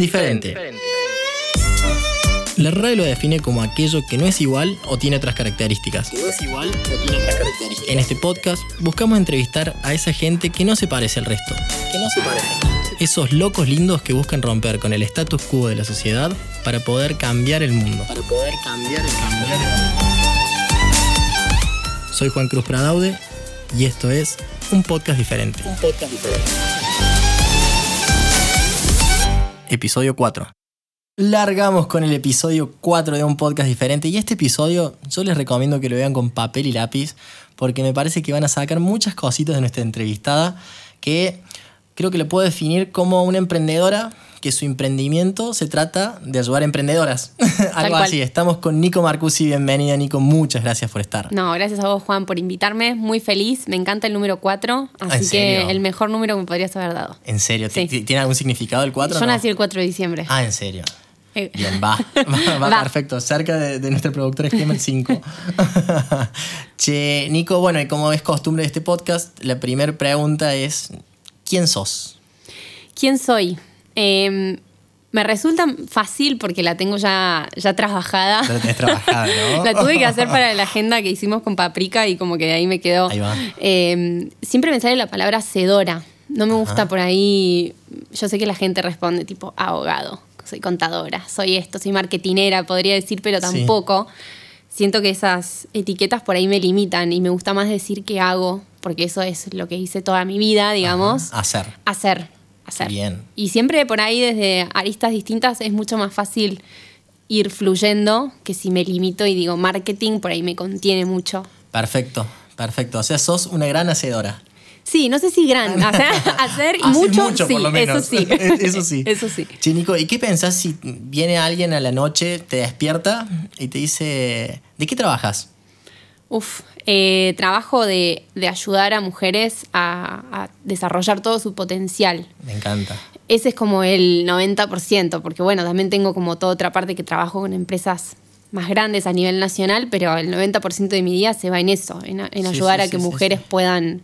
Diferente. La RAE lo define como aquello que no es igual o tiene otras características. No es igual o tiene otras características. En este podcast buscamos entrevistar a esa gente que no se parece al resto. Que no se parecen. Esos locos lindos que buscan romper con el status quo de la sociedad para poder cambiar el mundo. Para poder cambiar el cambiar Soy Juan Cruz Pradaude y esto es un podcast diferente. Un podcast diferente. Episodio 4. Largamos con el episodio 4 de un podcast diferente y este episodio yo les recomiendo que lo vean con papel y lápiz porque me parece que van a sacar muchas cositas de nuestra entrevistada que creo que le puedo definir como una emprendedora que su emprendimiento se trata de ayudar a emprendedoras. Algo cual. así. Estamos con Nico Marcusi. Bienvenida, Nico. Muchas gracias por estar. No, gracias a vos, Juan, por invitarme. Muy feliz. Me encanta el número 4. ¿en Así que el mejor número que me podrías haber dado. ¿En serio? Sí. ¿Ti- ¿Tiene algún significado el 4? Yo nací el 4 de diciembre. Ah, en serio. Eh, Bien, va. Va, va Va. perfecto. Cerca de, de nuestro productor esquema el 5. che, Nico, bueno, y como es costumbre de este podcast, la primera pregunta es: ¿quién sos? ¿Quién soy? Eh, me resulta fácil porque la tengo ya, ya trabajada. La tenés trabajada, ¿no? La tuve que hacer para la agenda que hicimos con Paprika y como que de ahí me quedó. Ahí va. Eh, siempre me sale la palabra hacedora. No me gusta por ahí. Yo sé que la gente responde tipo abogado, soy contadora, soy esto, soy marketinera, podría decir, pero Sí. tampoco. Siento que esas etiquetas por ahí me limitan y me gusta más decir qué hago, porque eso es lo que hice toda mi vida, digamos. Hacer. Hacer, hacer. Bien. Y siempre por ahí desde aristas distintas es mucho más fácil ir fluyendo que si me limito y digo marketing, por ahí me contiene mucho. Perfecto, perfecto. O sea, sos una gran hacedora. Sí, no sé si gran, hacer, hacer y mucho, mucho, sí, por lo menos. eso sí. Eso sí. Eso sí. Che, Nico, ¿y qué pensás si viene alguien a la noche, te despierta y te dice: ¿de qué trabajas? Uf, eh, trabajo de, de ayudar a mujeres a, a desarrollar todo su potencial. Me encanta. Ese es como el 90%, porque bueno, también tengo como toda otra parte que trabajo con empresas más grandes a nivel nacional, pero el 90% de mi día se va en eso, en, en Sí, ayudar sí, a que sí, mujeres puedan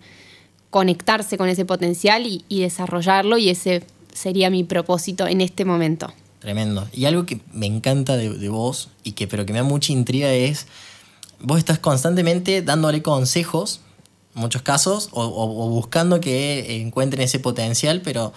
conectarse con ese potencial y, y desarrollarlo, y ese sería mi propósito en este momento. Tremendo. Y algo que me encanta de, de vos, y que, pero que me da mucha intriga es, vos estás constantemente dándole consejos, en muchos casos, o, o- o buscando que encuentren ese potencial, pero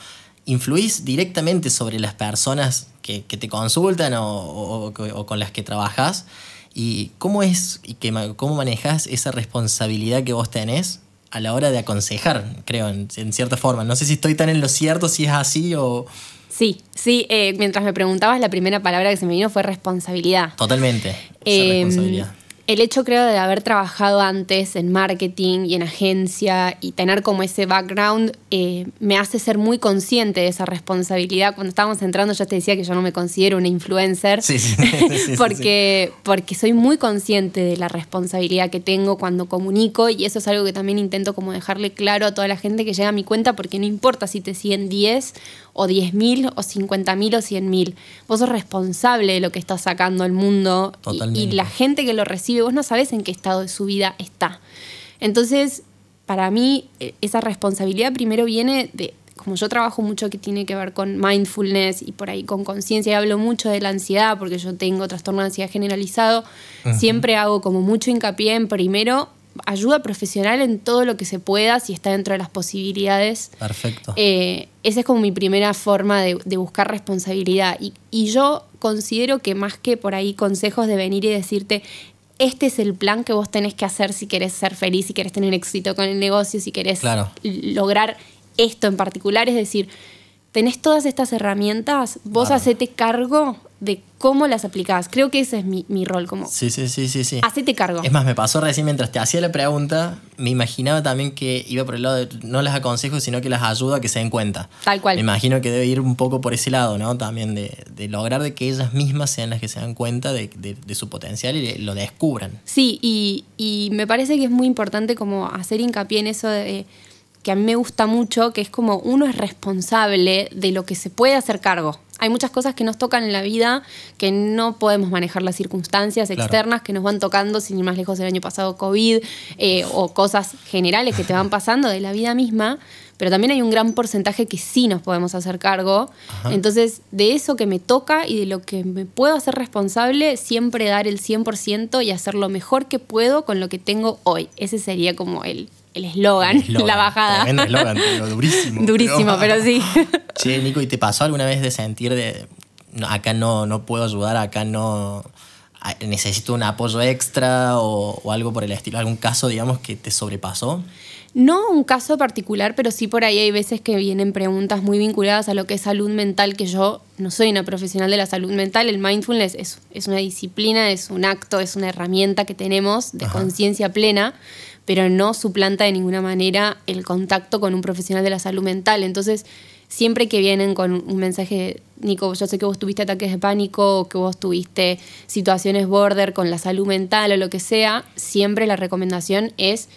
influís directamente sobre las personas que, que te consultan o, con las que trabajas. ¿Y cómo es y que, cómo manejas esa responsabilidad que vos tenés a la hora de aconsejar, creo, en, en cierta forma? No sé si estoy tan en lo cierto, si es así o... Sí, sí, eh, mientras me preguntabas, la primera palabra que se me vino fue responsabilidad. Totalmente. Esa Eh, responsabilidad. El hecho creo de haber trabajado antes en marketing y en agencia y tener como ese background eh, me hace ser muy consciente de esa responsabilidad. Cuando estábamos entrando yo te decía que yo no me considero una influencer Sí, sí, porque, porque soy muy consciente de la responsabilidad que tengo cuando comunico y eso es algo que también intento como dejarle claro a toda la gente que llega a mi cuenta porque no importa si te siguen 10 o 10.000 o 50.000 o 100.000. Vos sos responsable de lo que estás sacando al mundo y- y la gente que lo recibe, vos no sabés en qué estado de su vida está. Entonces, para mí, eh, esa responsabilidad primero viene de, como yo trabajo mucho que tiene que ver con mindfulness y por ahí con conciencia y hablo mucho de la ansiedad porque yo tengo trastorno de ansiedad generalizado, siempre hago como mucho hincapié en primero ayuda profesional en todo lo que se pueda si está dentro de las posibilidades. Perfecto. Eh, esa es como mi primera forma de, de buscar responsabilidad. Y, y yo considero que más que por ahí consejos de venir y decirte, este es el plan que vos tenés que hacer si querés ser feliz, si querés tener éxito con el negocio, si querés Claro. lograr esto en particular. Es decir, tenés todas estas herramientas, vos Bárbaro. hacete cargo de cómo las aplicás. Creo que ese es mi, mi rol, como sí, sí, sí, sí, sí. hacete cargo. Es más, me pasó recién mientras te hacía la pregunta, me imaginaba también que iba por el lado de no las aconsejo, sino que las ayudo a que se den cuenta. Tal cual. Me imagino que debe ir un poco por ese lado, ¿no? También de, de lograr de que ellas mismas sean las que se dan cuenta de, de- de su potencial y lo descubran. Sí, y, y me parece que es muy importante como hacer hincapié en eso de que a mí me gusta mucho, que es como uno es responsable de lo que se puede hacer cargo. Hay muchas cosas que nos tocan en la vida que no podemos manejar las circunstancias Claro. externas que nos van tocando, sin ir más lejos del año pasado, COVID, eh, o cosas generales que te van pasando de la vida misma, pero también hay un gran porcentaje que sí nos podemos hacer cargo. Entonces, de eso que me toca y de lo que me puedo hacer responsable, siempre dar el 100% y hacer lo mejor que puedo con lo que tengo hoy. Ese sería como el el eslogan, la bajada. Tremendo eslogan, durísimo. Durísimo, pero sí. Che, Nico, ¿y te pasó alguna vez de sentir de "No, acá no, no puedo ayudar, acá no necesito un apoyo extra o, o algo por el estilo? ¿Algún caso, digamos, que te sobrepasó? No un caso particular, pero sí por ahí hay veces que vienen preguntas muy vinculadas a lo que es salud mental, que yo no soy una profesional de la salud mental. El mindfulness es, es una disciplina, es un acto, es una herramienta que tenemos de conciencia plena, pero no suplanta de ninguna manera el contacto con un profesional de la salud mental. Entonces, siempre que vienen con un mensaje, Nico, yo sé que vos tuviste ataques de pánico o que vos tuviste situaciones border con la salud mental o lo que sea, siempre la recomendación es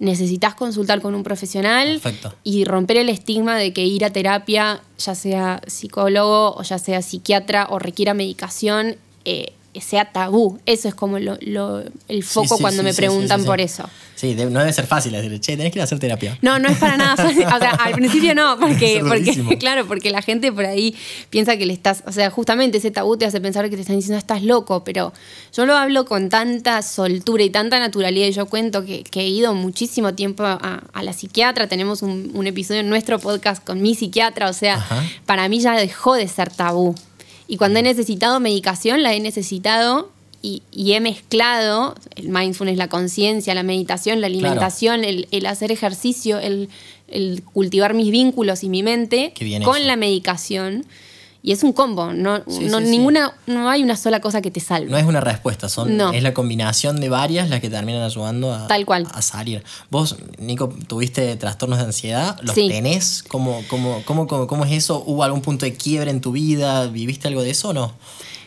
necesitas consultar con un profesional Perfecto. y romper el estigma de que ir a terapia, ya sea psicólogo o ya sea psiquiatra o requiera medicación, eh, sea tabú. Eso es como lo- lo- el foco Sí, sí, cuando sí, me preguntan por eso. Sí, de- no debe ser fácil decir, che, tenés que ir a hacer terapia. No, no es para nada fácil. O sea, al principio no, porque, porque claro, porque la gente por ahí piensa que le estás, o sea, justamente ese tabú te hace pensar que te están diciendo estás loco, pero yo lo hablo con tanta soltura y tanta naturalidad y yo cuento que, que he ido muchísimo tiempo a, a la psiquiatra, tenemos un, un episodio en nuestro podcast con mi psiquiatra, o sea, Ajá. para mí ya dejó de ser tabú. Y cuando he necesitado medicación, la he necesitado y, y he mezclado el mindfulness, la conciencia, la meditación, la Claro. alimentación, el, el hacer ejercicio, el, el cultivar mis vínculos y mi mente con eso. la medicación. Y es un combo, no, Sí, no, sí, sí. ninguna, no hay una sola cosa que te salve. No es una respuesta, son, No. es la combinación de varias las que terminan ayudando a, Tal cual. a salir. Vos, Nico, tuviste trastornos de ansiedad, ¿los tenés? ¿Cómo, cómo, cómo, cómo, cómo es eso? ¿Hubo algún punto de quiebre en tu vida? ¿Viviste algo de eso o no?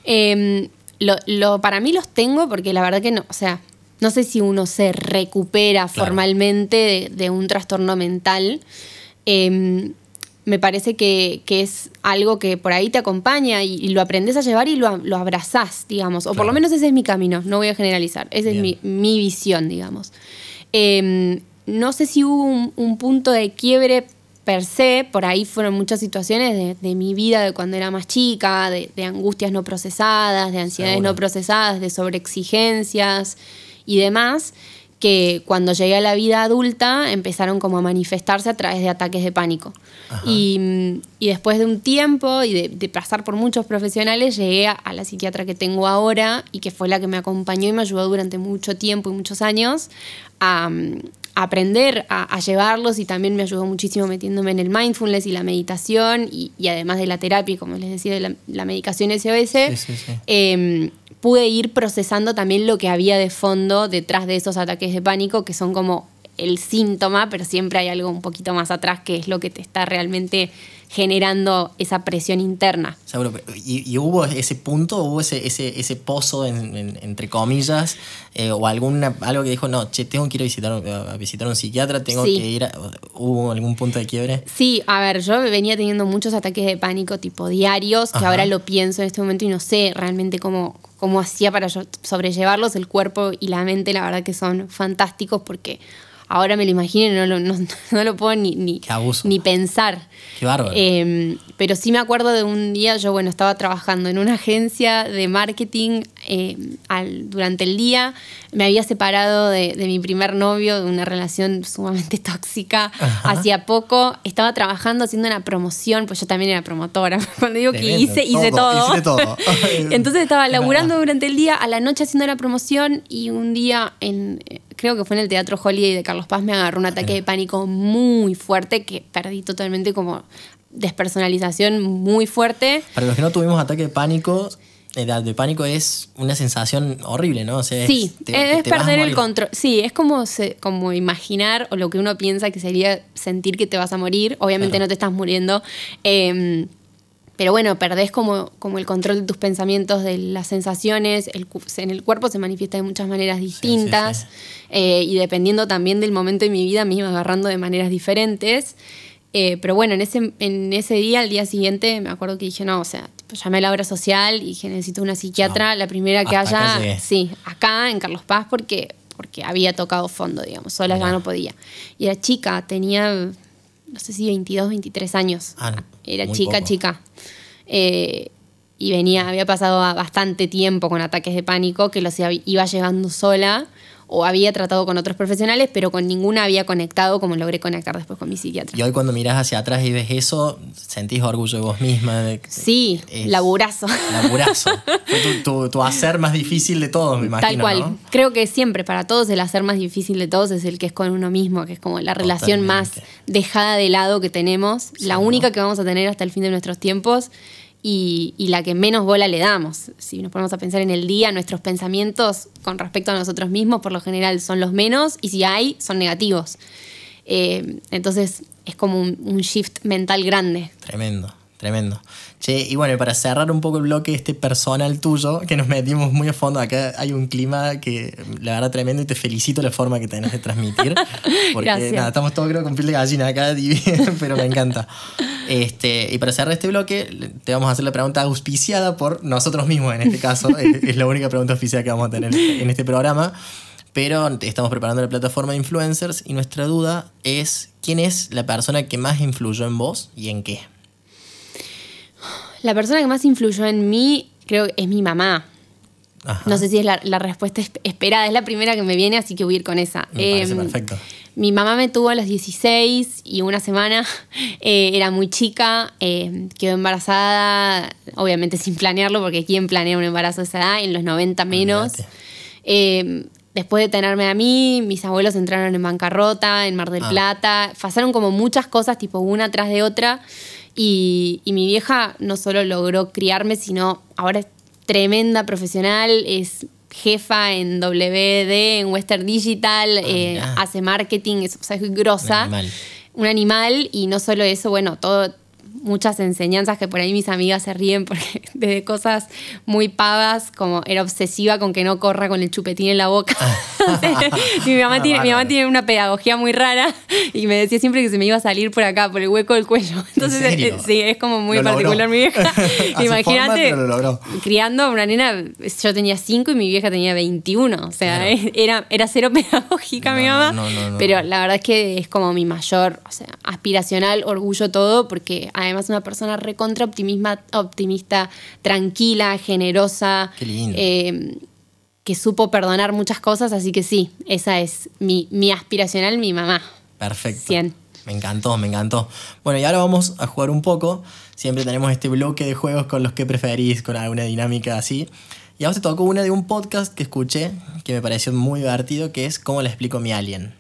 Eh, lo, lo- para mí los tengo porque la verdad que no, o sea, no sé si uno se recupera Claro. formalmente de, de un trastorno mental. Eh, me parece que, que es algo que por ahí te acompaña y, y lo aprendes a llevar y lo, lo abrazás, digamos. O por lo menos ese es mi camino, no voy a generalizar. Esa es mi, mi visión, digamos. Eh, no sé si hubo un, un punto de quiebre per se, por ahí fueron muchas situaciones de, de mi vida de cuando era más chica, de, de angustias no procesadas, de ansiedades Seguro. no procesadas, de sobreexigencias y demás, que cuando llegué a la vida adulta empezaron como a manifestarse a través de ataques de pánico. Y, mm, y después de un tiempo y de, de pasar por muchos profesionales, llegué a, a la psiquiatra que tengo ahora y que fue la que me acompañó y me ayudó durante mucho tiempo y muchos años a, mm, a aprender a, a llevarlos y también me ayudó muchísimo metiéndome en el mindfulness y la meditación y, y además de la terapia, como les decía, de la, la medicación SOS, Sí, sí, sí. eh, pude ir procesando también lo que había de fondo detrás de esos ataques de pánico, que son como el síntoma, pero siempre hay algo un poquito más atrás que es lo que te está realmente generando esa presión interna. Seguro. ¿Y, y hubo ese punto, hubo ese, ese, ese pozo, en- en- entre comillas, eh, o alguna, algo que dijo, no, che, tengo que ir a visitar, a visitar a un psiquiatra, tengo Sí. que ir a... ¿Hubo algún punto de quiebre? Sí, a ver, yo venía teniendo muchos ataques de pánico tipo diarios, que Ajá. ahora lo pienso en este momento y no sé realmente cómo, cómo hacía para sobrellevarlos. El cuerpo y la mente, la verdad que son fantásticos porque ahora me lo imagino y no lo, no, no lo puedo ni, ni, ni pensar. Qué bárbaro. Eh, pero sí me acuerdo de un día, yo bueno, estaba trabajando en una agencia de marketing eh, al- durante el día, me había separado de, de mi primer novio, de una relación sumamente tóxica, hacía poco, estaba trabajando haciendo una promoción, pues yo también era promotora, cuando digo que hice, hice todo. Entonces estaba Es laburando durante el día, a la noche haciendo la promoción y un día en... Creo que fue en el Teatro Holiday de Carlos Paz, me agarró un ataque de pánico muy fuerte que perdí totalmente como despersonalización muy fuerte. Para los que no tuvimos ataque de pánico, de de pánico es una sensación horrible, ¿no? O sea, es- Sí, te- es te perder el control. Sí, es como, se- como imaginar o lo que uno piensa que sería sentir que te vas a morir. Obviamente Claro. no te estás muriendo. eh, pero bueno, perdés como, como el control de tus pensamientos, de las sensaciones. El, en el cuerpo se manifiesta de muchas maneras distintas. sí. eh, y dependiendo también del momento de mi vida, me iba agarrando de maneras diferentes. Eh, pero bueno, en ese, en ese día, al día siguiente, me acuerdo que dije, no, o sea, tipo, llamé a la obra social y dije, necesito una psiquiatra, la primera que acá haya, llegué. sí, acá en Carlos Paz, porque, porque había tocado fondo, digamos, sola ya no podía. Y era chica, tenía, no sé si 22, 23 años. Ah, no, era chica, poco. chica. Eh, y venía, había pasado bastante tiempo con ataques de pánico que los iba- iba llevando sola o había tratado con otros profesionales, pero con ninguna había conectado como logré conectar después con mi psiquiatra. Y hoy cuando miras hacia atrás y ves eso, sentís orgullo de vos misma. De, Sí, es- laburazo. Laburazo. Fue tu, tu- tu hacer más difícil de todos, me imagino. Tal cual. ¿no? Creo que siempre, para todos, el hacer más difícil de todos es el que es con uno mismo, que es como la relación más dejada de lado que tenemos, la única ¿no? que vamos a tener hasta el fin de nuestros tiempos y, y la que menos bola le damos. Si nos ponemos a pensar en el día, nuestros pensamientos con respecto a nosotros mismos, por lo general, son los menos y si hay, son negativos. Eh, entonces, es como un, un shift mental grande. Tremendo, tremendo. Che, y bueno, para cerrar un poco el bloque este personal tuyo, que nos metimos muy a fondo, acá hay un clima que la verdad tremendo y te felicito la forma que tenés de transmitir. Porque Gracias. nada, estamos todos creo con piel de gallina acá, pero me encanta. Este, y para cerrar este bloque, te vamos a hacer la pregunta auspiciada por nosotros mismos en este caso. es, es la única pregunta oficial que vamos a tener en este programa. Pero estamos preparando la plataforma de influencers y nuestra duda es quién es la persona que más influyó en vos y en qué. La persona que más influyó en mí, creo que es mi mamá. Ajá. No sé si es la, la respuesta esp- esperada, es la primera que me viene, así que voy a ir con esa. Me Em, perfecto. Mi mamá me tuvo a los 16 y una semana eh, era muy chica, eh, quedó embarazada, obviamente sin planearlo, porque ¿quién planea un embarazo a esa edad? En los 90 menos. Eh, después de tenerme a mí, mis abuelos entraron en bancarrota, en Mar del Ah. Plata, pasaron como muchas cosas, tipo una tras de otra, y, y mi vieja no solo logró criarme, sino ahora es tremenda profesional, es jefa en WD, en Western Digital, eh, mirá. hace marketing, es, o sea, es grosa. Un animal. Un animal, y no solo eso, bueno, todo muchas enseñanzas que por ahí mis amigas se ríen porque desde cosas muy pavas como era obsesiva con que no corra con el chupetín en la boca. mi, mamá Ah, tiene, mi mamá tiene una pedagogía muy rara y me decía siempre que se me iba a salir por acá, por el hueco del cuello. Entonces, serio? eh, sí, es como muy Lo logró. particular mi vieja. A Imagínate, lo criando a una nena, yo tenía 5 y mi vieja tenía 21. O sea, Claro. era, era cero pedagógica mi mamá. no, no, no. pero la verdad es que es como mi mayor, o sea, aspiracional, orgullo todo, porque además una persona recontra optimista, optimista tranquila, generosa. Qué lindo. eh, que supo perdonar muchas cosas, así que sí, esa es mi, mi aspiracional, mi mamá. Perfecto. 100. Me encantó, me encantó. Bueno, y ahora vamos a jugar un poco. Siempre tenemos este bloque de juegos con los que preferís, con alguna dinámica así. Y a vos te tocó una de un podcast que escuché, que me pareció muy divertido, que es ¿Cómo le explico mi alien?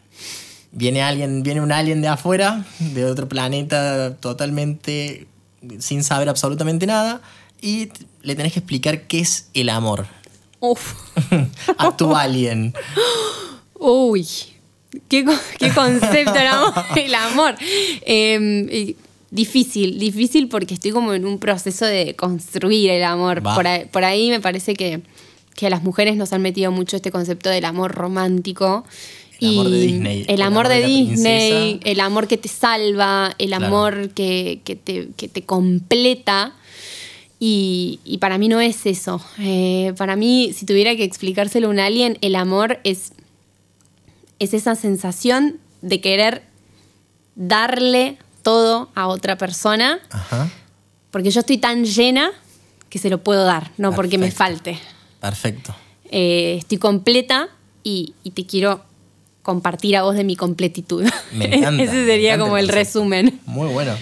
Viene alguien, viene un alien de afuera, de otro planeta totalmente sin saber absolutamente nada, y le tenés que explicar qué es el amor Uf. a tu alien. Uy, qué, qué concepto el amor. El amor. Eh, y difícil, difícil porque estoy como en un proceso de construir el amor. Por ahí, por ahí me parece que, que a las mujeres nos han metido mucho este concepto del amor romántico. El amor de Disney, El el amor amor de, Disney, princesa. el amor que te salva, el Claro. amor que, que te, que te completa. Y, y para mí no es eso. Eh, para mí, si tuviera que explicárselo a un alien, el amor es, es esa sensación de querer darle todo a otra persona, Ajá. porque yo estoy tan llena que se lo puedo dar, no porque me falte. Perfecto. Eh, estoy completa y, y te quiero compartir a vos de mi completitud. Me encanta. Ese sería encanta como el resumen. Muy bueno.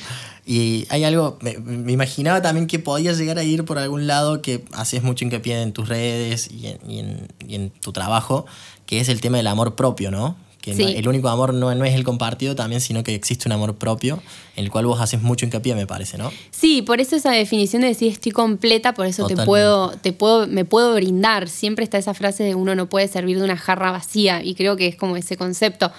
Y hay algo, me, me imaginaba también que podía llegar a ir por algún lado que haces mucho hincapié en tus redes y en, y en- y en tu trabajo, que es el tema del amor propio, ¿no? Que no- el único amor no, no es el compartido también, sino que existe un amor propio, en el cual vos haces mucho hincapié, me parece, ¿no? Sí, por eso esa definición de decir estoy completa, por eso te puedo, te puedo, me puedo brindar. Siempre está esa frase de uno no puede servir de una jarra vacía, y creo que es como ese concepto.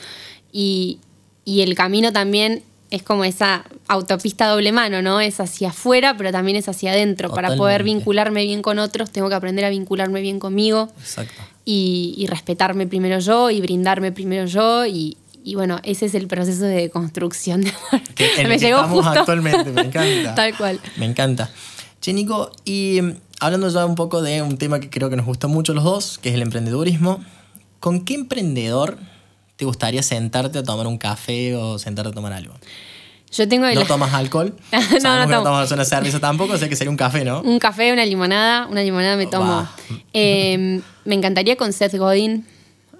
Y, y el camino también es como esa autopista doble mano, ¿no? Es hacia afuera, pero también es hacia adentro. Para poder vincularme bien con otros, tengo que aprender a vincularme bien conmigo Exacto. Y, y respetarme primero yo y brindarme primero yo y, y bueno, ese es el proceso de construcción de amor. Que en el me que llegó estamos justo. actualmente, me encanta. Tal cual. Me encanta. Che, Nico, y mm, hablando ya un poco de un tema que creo que nos gusta mucho los dos, que es el emprendedurismo, ¿con qué emprendedor te gustaría sentarte a tomar un café o sentarte a tomar algo? Yo tengo el- No tomas alcohol. No, Sabemos no que no tomo. tomas una cerveza tampoco, o sea que sería un café, ¿no? un café, una limonada, una limonada me tomo. Va. Eh, me encantaría con Seth Godin,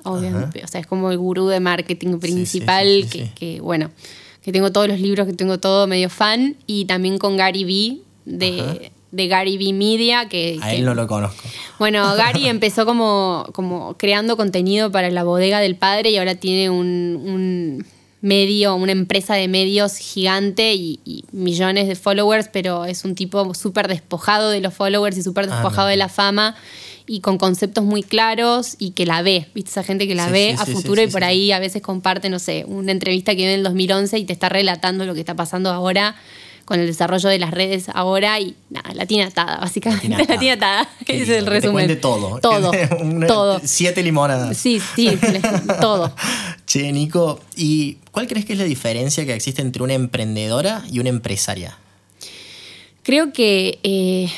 obviamente. O sea, es como el gurú de marketing principal, sí, sí, que, sí. que, bueno, que tengo todos los libros, que tengo todo medio fan. Y también con Gary Vee, de, de Gary Vee Media, que... A que- él no lo conozco. Bueno, Gary empezó como, como creando contenido para la bodega del padre y ahora tiene un, un medio, una empresa de medios gigante y, y millones de followers, pero es un tipo súper despojado de los followers y súper Ah, despojado no. de la fama y con conceptos muy claros y que la ve, ¿viste? Esa gente que la Sí, ve sí, a sí, futuro y por ahí a veces comparte, no sé, una entrevista que viene en el 2011 y te está relatando lo que está pasando ahora con el desarrollo de las redes ahora y nada, la tiene atada, básicamente. La tiene atada. Qué es lindo, el resumen. cuente todo. Todo. Una- todo. Siete limonadas. Sí, sí, todo. Che, Nico, ¿y cuál crees que es la diferencia que existe entre una emprendedora y una empresaria? Creo que eh,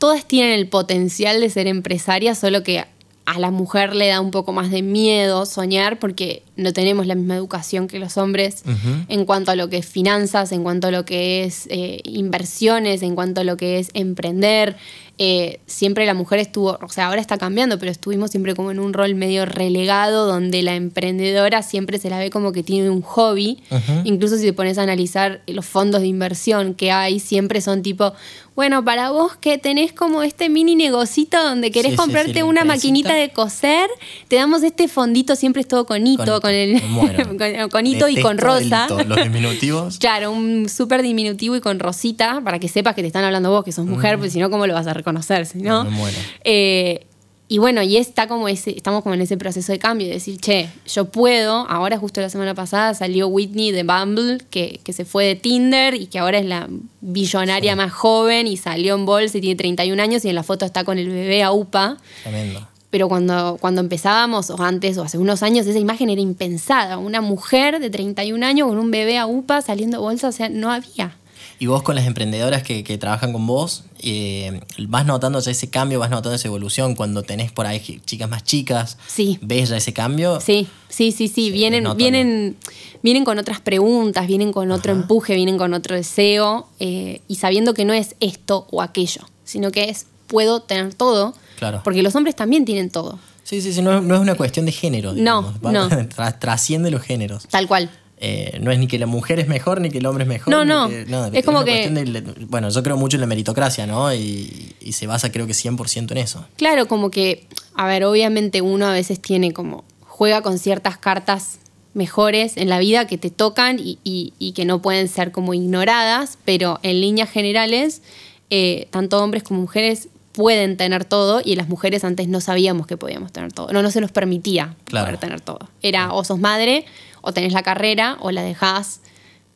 todas tienen el potencial de ser empresarias, solo que a la mujer le da un poco más de miedo soñar porque no tenemos la misma educación que los hombres en cuanto a lo que es finanzas, en cuanto a lo que es eh, inversiones, en cuanto a lo que es emprender. Eh, siempre la mujer estuvo, o sea, ahora está cambiando, pero estuvimos siempre como en un rol medio relegado donde la emprendedora siempre se la ve como que tiene un hobby. Incluso si te pones a analizar los fondos de inversión que hay, siempre son tipo, bueno, para vos que tenés como este mini negocito donde querés Sí, comprarte sí, una maquinita de coser, te damos este fondito, siempre es todo con hito, Con con, el con, con hito y con rosa. hito, los diminutivos. Claro, un súper diminutivo y con rosita para que sepas que te están hablando vos, que sos mujer, porque si no, ¿cómo lo vas a reconocer? Si no? Me muero. Eh, y bueno, y está como ese, estamos como en ese proceso de cambio, de decir, che, yo puedo, ahora justo la semana pasada salió Whitney de Bumble, que, que se fue de Tinder y que ahora es la billonaria más joven y salió en bolsa y tiene 31 años y en la foto está con el bebé a UPA. Tremendo. Pero cuando, cuando empezábamos, o antes, o hace unos años, esa imagen era impensada. Una mujer de 31 años con un bebé a UPA saliendo bolsa, o sea, no había. Y vos con las emprendedoras que, que trabajan con vos, eh, vas notando ya ese cambio, vas notando esa evolución cuando tenés por ahí chicas más chicas. Sí. ¿Ves ya ese cambio? Sí, sí, sí, sí. Vienen, vienen, vienen con otras preguntas, vienen con otro Ajá. empuje, vienen con otro deseo eh, y sabiendo que no es esto o aquello, sino que es puedo tener todo, Claro. porque los hombres también tienen todo, Sí, sí, sí, no, no es una cuestión de género. No, digamos. No. tra- trasciende los géneros. tal cual. Eh, no es ni que la mujer es mejor ni que el hombre es mejor. No, no. que- Es como que- de bueno, yo creo mucho en la meritocracia, ¿no? Y, y se basa creo que 100% en eso. Claro, como que, a ver, obviamente uno a veces tiene como, juega con ciertas cartas mejores en la vida que te tocan y, y- y que no pueden ser como ignoradas, pero en líneas generales, eh, tanto hombres como mujeres pueden tener todo y las mujeres antes no sabíamos que podíamos tener todo, no, no se nos permitía Claro. poder tener todo. Era o sos madre, o tenés la carrera, o la dejás,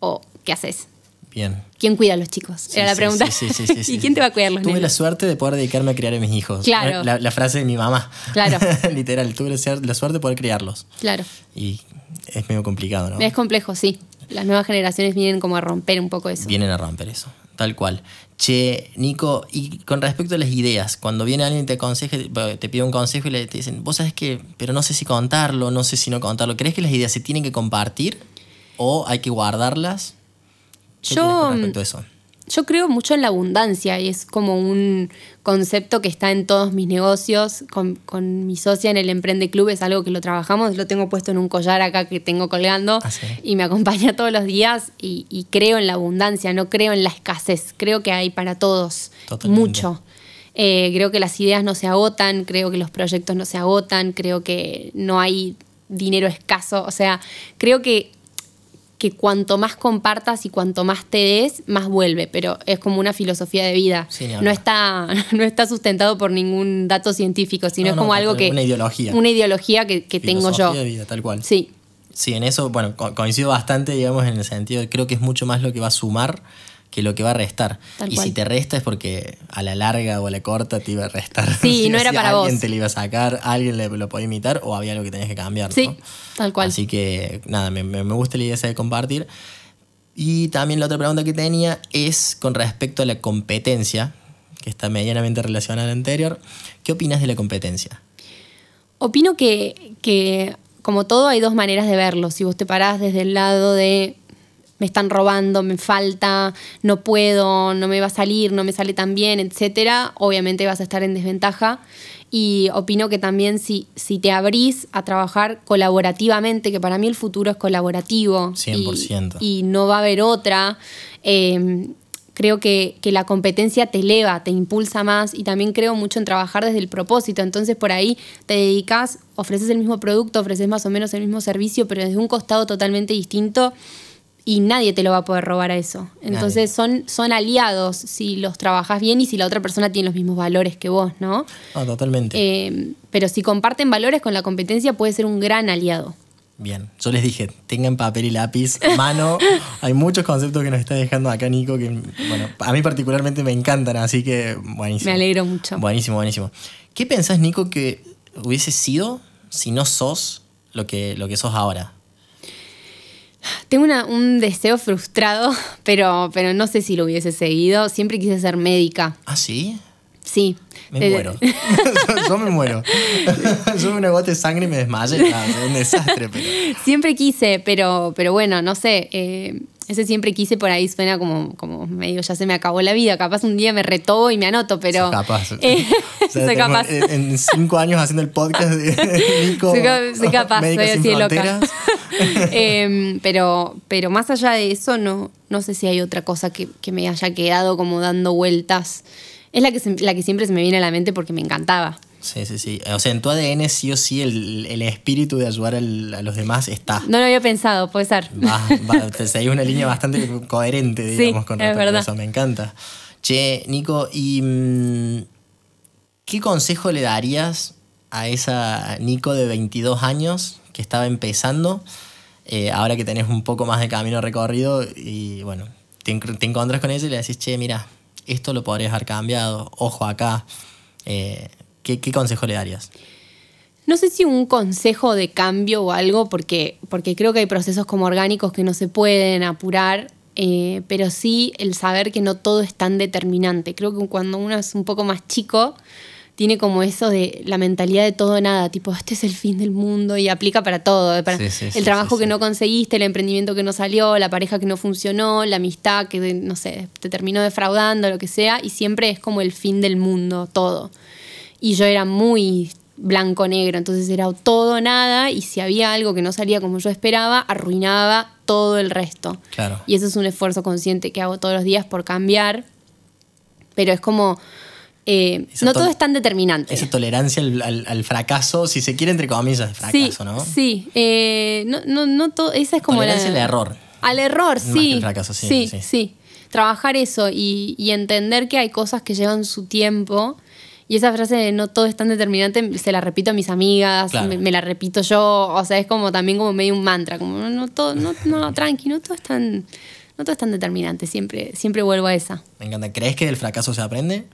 o ¿qué haces? Bien. ¿Quién cuida a los chicos? Sí, Era la pregunta. sí, sí, ¿Y quién te va a cuidar los Tuve la suerte de poder dedicarme a criar a mis hijos. Claro. La, la frase de mi mamá. Claro. Literal, tuve la suerte de poder criarlos. Claro. Y es medio complicado, ¿no? Es complejo, sí. Las nuevas generaciones vienen como a romper un poco eso. Vienen a romper eso, tal cual. Che, Nico, y con respecto a las ideas, cuando viene alguien y te aconseja, te pide un consejo y le te dicen, vos sabes que, pero no sé si contarlo, no sé si no contarlo, ¿crees que las ideas se tienen que compartir o hay que guardarlas? ¿Qué Yo, con respecto a eso? Yo creo mucho en la abundancia y es como un concepto que está en todos mis negocios. Con, con mi socia en el Emprende Club es algo que lo trabajamos, lo tengo puesto en un collar acá que tengo colgando Ah, sí. y me acompaña todos los días y, y creo en la abundancia, no creo en la escasez, creo que hay para todos Totalmente. mucho. Eh, creo que las ideas no se agotan, creo que los proyectos no se agotan, creo que no hay dinero escaso, o sea, creo que que cuanto más compartas y cuanto más te des, más vuelve, pero es como una filosofía de vida. Sí, no, está, no está sustentado por ningún dato científico, sino No, es no, como algo que... una ideología. Una ideología que, que tengo Filosofía yo. de vida, tal cual. Sí, Sí, en eso, bueno, co- coincido bastante, digamos, en el sentido de creo que es mucho más lo que va a sumar que lo que va a restar. Tal y cual. si te resta es porque a la larga o a la corta te iba a restar. Sí, no era para alguien vos. te lo iba a sacar, alguien le, lo podía imitar o había algo que tenías que cambiar. sí, ¿no? tal cual. Así que nada, me, me- me gusta la idea esa de compartir. Y también la otra pregunta que tenía es con respecto a la competencia, que está medianamente relacionada al anterior. ¿Qué opinas de la competencia? Opino que, que, como todo, hay dos maneras de verlo. Si vos te parás desde el lado de me están robando, me falta, no puedo, no me va a salir, no me sale tan bien, etcétera, obviamente vas a estar en desventaja. Y opino que también si, si te abrís a trabajar colaborativamente, que para mí el futuro es colaborativo 100%. Y, y no va a haber otra, eh, creo que, que, la competencia te eleva, te impulsa más y también creo mucho en trabajar desde el propósito. Entonces por ahí te dedicas, ofreces el mismo producto, ofreces más o menos el mismo servicio, pero desde un costado totalmente distinto y nadie te lo va a poder robar a eso. Entonces son, son aliados si los trabajas bien y si la otra persona tiene los mismos valores que vos, ¿no? No, totalmente. Eh, pero si comparten valores con la competencia puede ser un gran aliado. Bien, yo les dije, tengan papel y lápiz, mano. Hay muchos conceptos que nos está dejando acá Nico que, bueno, a mí particularmente me encantan, así que buenísimo. Me alegro mucho. Buenísimo, buenísimo. ¿Qué pensás, Nico, que hubiese sido si no sos lo que, lo que sos ahora? Tengo una, un deseo frustrado, pero, pero no sé si lo hubiese seguido. Siempre quise ser médica. ¿Ah, sí? Sí. Me muero. yo me muero. yo me gota de sangre y me desmayo. Ah, es un desastre. Pero... Siempre quise, pero, pero bueno, no sé. Eh, ese siempre quise por ahí suena como, como medio ya se me acabó la vida. Capaz un día me retó y me anoto, pero. Soy capaz. Eh, o sea, soy capaz. En, cinco años haciendo el podcast de Nico. Soy, soy capaz, soy así de loca. eh, pero, pero más allá de eso, no, no sé si hay otra cosa que, que me haya quedado como dando vueltas. Es la que, se, la que siempre se me viene a la mente porque me encantaba. Sí, sí, sí. O sea, en tu ADN sí o sí el, el espíritu de ayudar al, a los demás está. No lo había pensado, puede ser. Va, va, te seguís una línea bastante coherente, digamos, Sí, con es respecto a eso. Me encanta. Che, Nico, ¿y mm, qué consejo le darías a esa Nico de 22 años que estaba empezando, eh, ahora que tenés un poco más de camino recorrido y bueno, te, te encontrás con ella y le decís, che, mira, esto lo podrías haber cambiado, ojo acá. Eh, ¿qué, ¿Qué consejo le darías? No sé si un consejo de cambio o algo, porque, porque creo que hay procesos como orgánicos que no se pueden apurar, eh, pero sí el saber que no todo es tan determinante. Creo que cuando uno es un poco más chico, tiene como eso de la mentalidad de todo o nada, tipo, este es el fin del mundo y aplica para todo. Para Sí, sí, el sí, trabajo que no conseguiste, el emprendimiento que no salió, la pareja que no funcionó, la amistad que, no sé, te terminó defraudando, lo que sea, y siempre es como el fin del mundo, todo. Y yo era muy blanco-negro, entonces era todo nada, y si había algo que no salía como yo esperaba, arruinaba todo el resto. Claro. Y eso es un esfuerzo consciente que hago todos los días por cambiar, pero es como... eh, no todo es tan determinante. Esa tolerancia al, al- al fracaso, si se quiere, entre comillas, sí, fracaso, ¿no? sí. eh, no, no, no todo, esa es como la... Tolerancia al error. Al error, Más sí. que el fracaso, sí, sí, sí. sí. Trabajar eso y, y entender que hay cosas que llevan su tiempo. Y esa frase de no todo es tan determinante, se la repito a mis amigas, Claro. me, me la repito yo. O sea, es como también como medio un mantra, como no, no todo, no, no, tranqui, no todo es tan, no todo es tan determinante. Siempre, siempre vuelvo a esa. Me encanta. ¿Crees que del fracaso se aprende?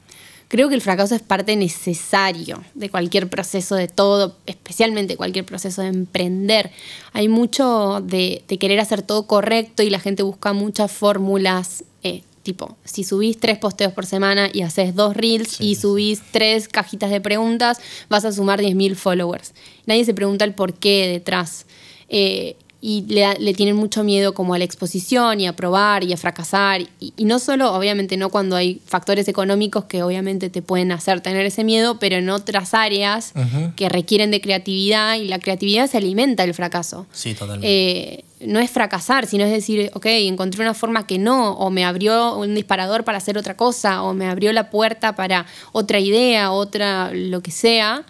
Creo que el fracaso es parte necesario de cualquier proceso de todo, especialmente cualquier proceso de emprender. Hay mucho de, de querer hacer todo correcto y la gente busca muchas fórmulas. eh, tipo, si subís tres posteos por semana y haces dos reels Sí, y subís tres cajitas de preguntas, vas a sumar 10.000 followers. Nadie se pregunta el por qué detrás. Eh, y le, le tienen mucho miedo como a la exposición y a probar y a fracasar. Y, y no solo, obviamente, no cuando hay factores económicos que obviamente te pueden hacer tener ese miedo, pero en otras áreas que requieren de creatividad y la creatividad se alimenta del fracaso. Sí, totalmente. Eh, no es fracasar, sino es decir, ok, encontré una forma que no, o me abrió un disparador para hacer otra cosa, o me abrió la puerta para otra idea, otra lo que sea.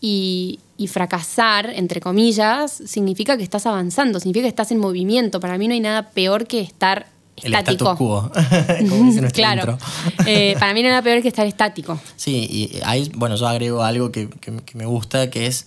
Y, y fracasar, entre comillas, significa que estás avanzando, significa que estás en movimiento. Para mí no hay nada peor que estar el estático. status quo, como dice claro. Eh, para mí no hay nada peor que estar estático. Sí, y ahí, bueno, yo agrego algo que, que- que me gusta, que es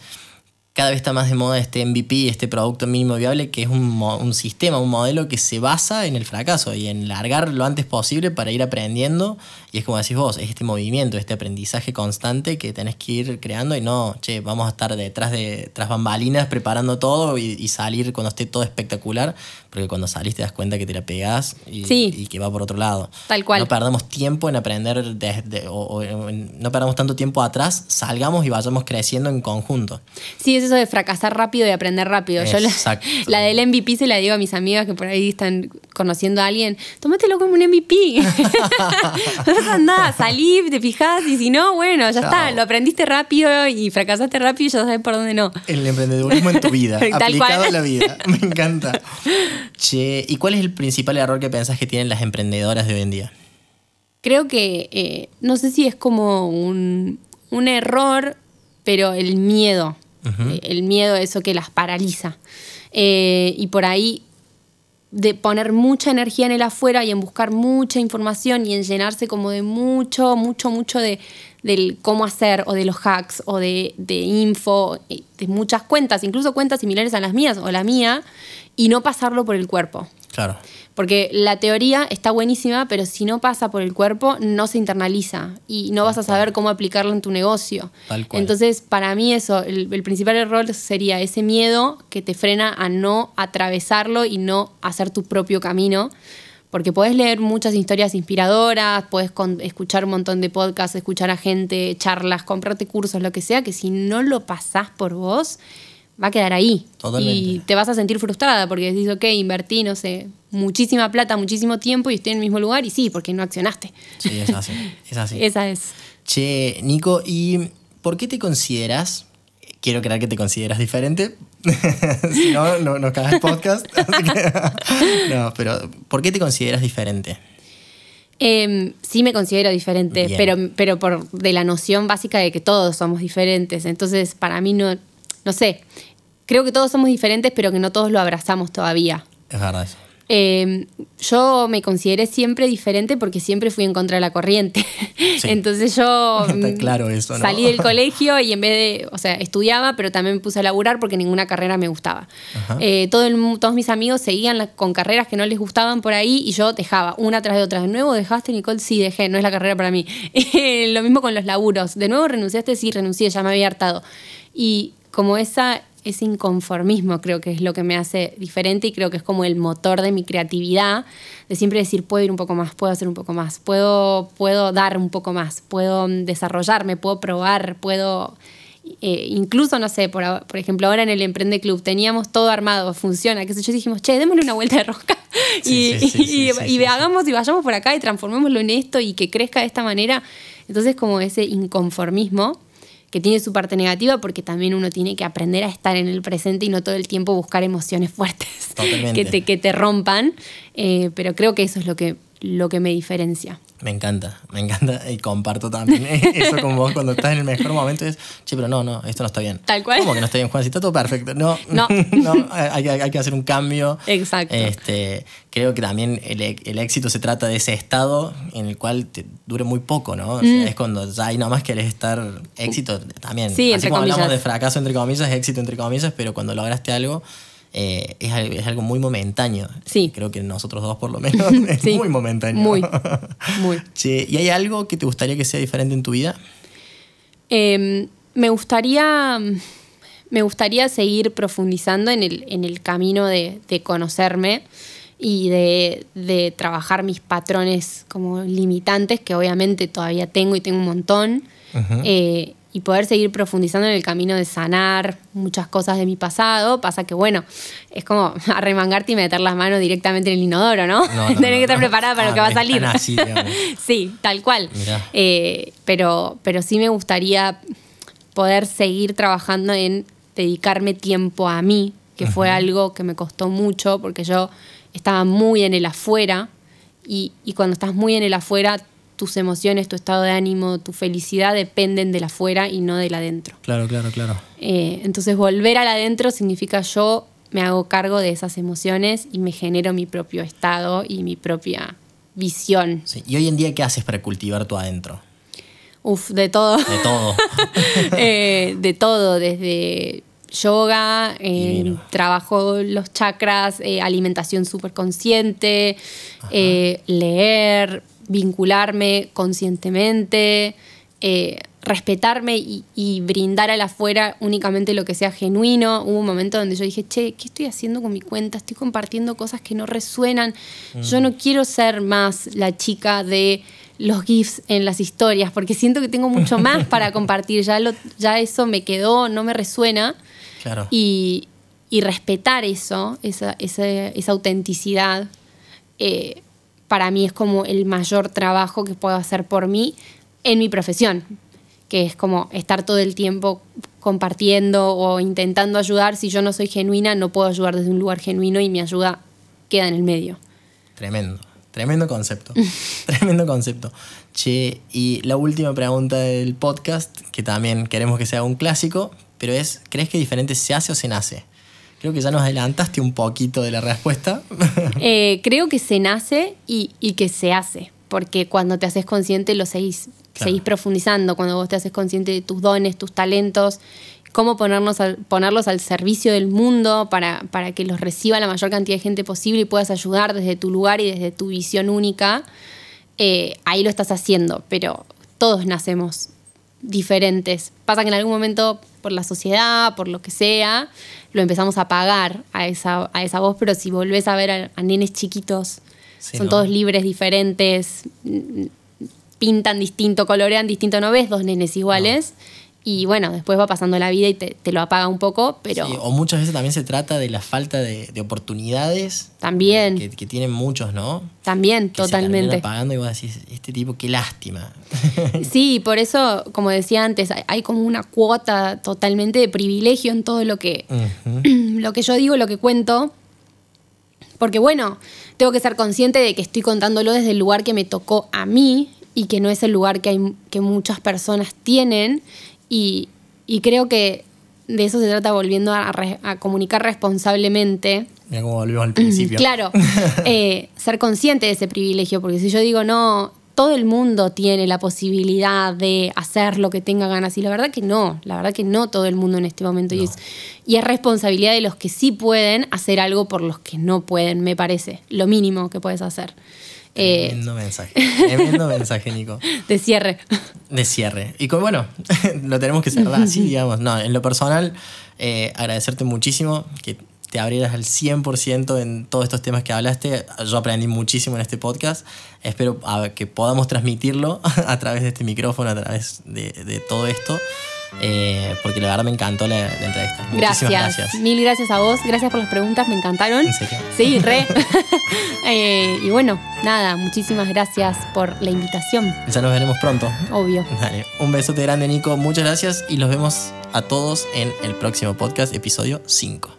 cada vez está más de moda este MVP, este producto mínimo viable, que es un, un sistema, un modelo que se basa en el fracaso y en largar lo antes posible para ir aprendiendo. Y es como decís vos, es este movimiento, este aprendizaje constante que tenés que ir creando y no, che, vamos a estar detrás de tras bambalinas preparando todo y, y salir cuando esté todo espectacular. Porque cuando salís te das cuenta que te la pegás y, Sí. y que va por otro lado. Tal cual. No perdamos tiempo en aprender, o, o en- no perdamos tanto tiempo atrás, salgamos y vayamos creciendo en conjunto. Sí, es eso de fracasar rápido y aprender rápido. Yo la, Exacto. la del MVP se la digo a mis amigas que por ahí están conociendo a alguien. Tómatelo como un MVP. no nada, salí, te fijas y si no, bueno, ya Chao. está. Lo aprendiste rápido y fracasaste rápido y ya sabes por dónde no. El emprendedurismo en tu vida, Tal aplicado cual. a la vida. Me encanta. Che, ¿y cuál es el principal error que pensás que tienen las emprendedoras de hoy en día? Creo que, eh, no sé si es como un, un error, pero el miedo. Eh, El miedo, eso que las paraliza. Eh, y por ahí de poner mucha energía en el afuera y en buscar mucha información y en llenarse como de mucho, mucho, mucho de del cómo hacer o de los hacks o de, de info, de muchas cuentas, incluso cuentas similares a las mías o la mía, y no pasarlo por el cuerpo. Claro. Porque la teoría está buenísima, pero si no pasa por el cuerpo, no se internaliza y no vas a saber cómo aplicarlo en tu negocio. Tal cual. Entonces, para mí eso, el, el principal error sería ese miedo que te frena a no atravesarlo y no hacer tu propio camino. Porque podés leer muchas historias inspiradoras, puedes escuchar un montón de podcasts, escuchar a gente, charlas, comprarte cursos, lo que sea, que si no lo pasás por vos, va a quedar ahí. Totalmente. Y te vas a sentir frustrada porque decís, ok, invertí, no sé, muchísima plata, muchísimo tiempo y estoy en el mismo lugar y sí, porque no accionaste. Sí, es así. Es así. Esa es. Che, Nico, ¿y por qué te consideras? Quiero creer que te consideras diferente. si no, no, no cagas el podcast. Que- no, pero ¿por qué te consideras diferente? Em, sí me considero diferente, Bien. pero, pero por de la noción básica de que todos somos diferentes. Entonces, para mí no, no sé, creo que todos somos diferentes, pero que no todos lo abrazamos todavía. Es verdad eso. Eh, yo me consideré siempre diferente porque siempre fui en contra de la corriente. Entonces yo Está mm, claro eso, ¿no? salí del colegio y en vez de, o sea, estudiaba, pero también me puse a laburar porque ninguna carrera me gustaba. Eh, todo el todos mis amigos seguían la- con carreras que no les gustaban por ahí y yo dejaba una tras de otra. ¿De nuevo dejaste, Nicole? Sí, dejé, no es la carrera para mí. Lo mismo con los laburos. ¿De nuevo renunciaste? Sí, renuncié, ya me había hartado. Y como esa, ese inconformismo creo que es lo que me hace diferente y creo que es como el motor de mi creatividad, de siempre decir, puedo ir un poco más, puedo hacer un poco más, puedo, puedo dar un poco más, puedo desarrollarme, puedo probar, puedo... eh, incluso, no sé, por, por ejemplo, ahora en el Emprende Club teníamos todo armado, funciona, qué sé yo, dijimos, che, démosle una vuelta de rosca Sí, y, sí, sí, y- hagamos y vayamos por acá y transformémoslo en esto y que crezca de esta manera. Entonces, como ese inconformismo que tiene su parte negativa porque también uno tiene que aprender a estar en el presente y no todo el tiempo buscar emociones fuertes que te, que te rompan. Eh, pero creo que eso es lo que, lo que me diferencia. Me encanta, me encanta y comparto también eso con vos cuando estás en el mejor momento. Es, che, pero no, no, esto no está bien. Tal cual. ¿Cómo que no está bien, Juan? Si está todo perfecto. No, No. no, hay, hay- que hacer un cambio. Exacto. Este, creo que también el, el éxito se trata de ese estado en el cual te dure muy poco, ¿no? O sea, Es cuando ya hay nada más querés estar éxito también. Mm. Sí, Así entre como hablamos de fracaso entre comillas, éxito entre comillas, pero cuando lograste algo. Eh, es, es algo muy momentáneo. Sí. Creo que nosotros dos, por lo menos, es Sí. muy momentáneo. Muy, muy. ¿y hay algo que te gustaría que sea diferente en tu vida? Eh, me gustaría. Me gustaría seguir profundizando en el, en el camino de, de conocerme y de, de trabajar mis patrones como limitantes, que obviamente todavía tengo y tengo un montón. Eh, y poder seguir profundizando en el camino de sanar muchas cosas de mi pasado. Pasa que, bueno, es como arremangarte y meter las manos directamente en el inodoro, ¿no? No, no, Tenés no, que estar preparada para Ah, lo que va a salir. así, sí, tal cual. Eh, pero, pero sí me gustaría poder seguir trabajando en dedicarme tiempo a mí, que fue algo que me costó mucho porque yo estaba muy en el afuera y, y cuando estás muy en el afuera, tus emociones, tu estado de ánimo, tu felicidad dependen del afuera y no del adentro. Claro, claro, claro. Eh, entonces volver al adentro significa yo me hago cargo de esas emociones y me genero mi propio estado y mi propia visión. Sí. ¿Y hoy en día qué haces para cultivar tu adentro? Uf, de todo. De todo. Eh, de todo, desde yoga, eh, trabajo los chakras, eh, alimentación súper consciente, leer, vincularme conscientemente, eh, respetarme y, y brindar al afuera únicamente lo que sea genuino. Hubo un momento donde yo dije, che, ¿qué estoy haciendo con mi cuenta? Estoy compartiendo cosas que no resuenan. Yo no quiero ser más la chica de los GIFs en las historias, porque siento que tengo mucho más para compartir. Ya, lo, ya eso me quedó, no me resuena. Claro. Y, y respetar eso, esa, esa, esa autenticidad, eh, para mí es como el mayor trabajo que puedo hacer por mí en mi profesión, que es como estar todo el tiempo compartiendo o intentando ayudar. Si yo no soy genuina, no puedo ayudar desde un lugar genuino y mi ayuda queda en el medio. Tremendo, tremendo concepto. tremendo concepto. Che, y la última pregunta del podcast, que también queremos que sea un clásico, pero es, ¿crees que diferente se hace o se nace? Creo que ya nos adelantaste un poquito de la respuesta. Eh, creo que se nace y, y que se hace, porque cuando te haces consciente lo seguís, Claro. seguís profundizando, cuando vos te haces consciente de tus dones, tus talentos, cómo ponernos al- ponerlos al servicio del mundo para, para que los reciba la mayor cantidad de gente posible y puedas ayudar desde tu lugar y desde tu visión única, eh, ahí lo estás haciendo, pero todos nacemos diferentes. Pasa que en algún momento, por la sociedad, por lo que sea, lo empezamos a apagar a esa, a esa voz, pero si volvés a ver a, a nenes chiquitos, Sí, son ¿no? todos libres, diferentes, pintan distinto, colorean distinto, no ves dos nenes iguales. Y bueno, después va pasando la vida y te, te lo apaga un poco, pero Sí, o muchas veces también se trata de la falta de, de oportunidades también, que, que tienen muchos, ¿no? también, Que se totalmente. apagando y vos decís, este tipo, qué lástima. Sí, por eso, como decía antes, hay, como una cuota totalmente de privilegio en todo lo que, lo que yo digo, lo que cuento. Porque bueno, tengo que ser consciente de que estoy contándolo desde el lugar que me tocó a mí y que no es el lugar que, hay, que muchas personas tienen. Y, y creo que de eso se trata volviendo a, re- a comunicar responsablemente. Mira cómo volvimos al principio. Claro, eh, ser consciente de ese privilegio, porque si yo digo no, todo el mundo tiene la posibilidad de hacer lo que tenga ganas, y la verdad que no, la verdad que no todo el mundo en este momento, y, es, y es responsabilidad de los que sí pueden hacer algo por los que no pueden, me parece, lo mínimo que puedes hacer. Eh, Tremendo mensaje. Tremendo mensaje, Nico. de cierre. De cierre. Y con, bueno, lo tenemos que cerrar así, digamos. No, en lo personal, eh, agradecerte muchísimo que te abrieras al 100% en todos estos temas que hablaste. Yo aprendí muchísimo en este podcast. Espero que podamos transmitirlo a través de este micrófono, a través de, de todo esto. Eh, porque la verdad me encantó la, la entrevista. Gracias. Gracias. Mil gracias a vos, gracias por las preguntas, me encantaron. ¿En serio? Sí, re. Eh, y bueno, nada, muchísimas gracias por la invitación, Ya nos veremos pronto. obvio. Dale, un besote grande, Nico. Muchas gracias y los vemos a todos en el próximo podcast, episodio 5.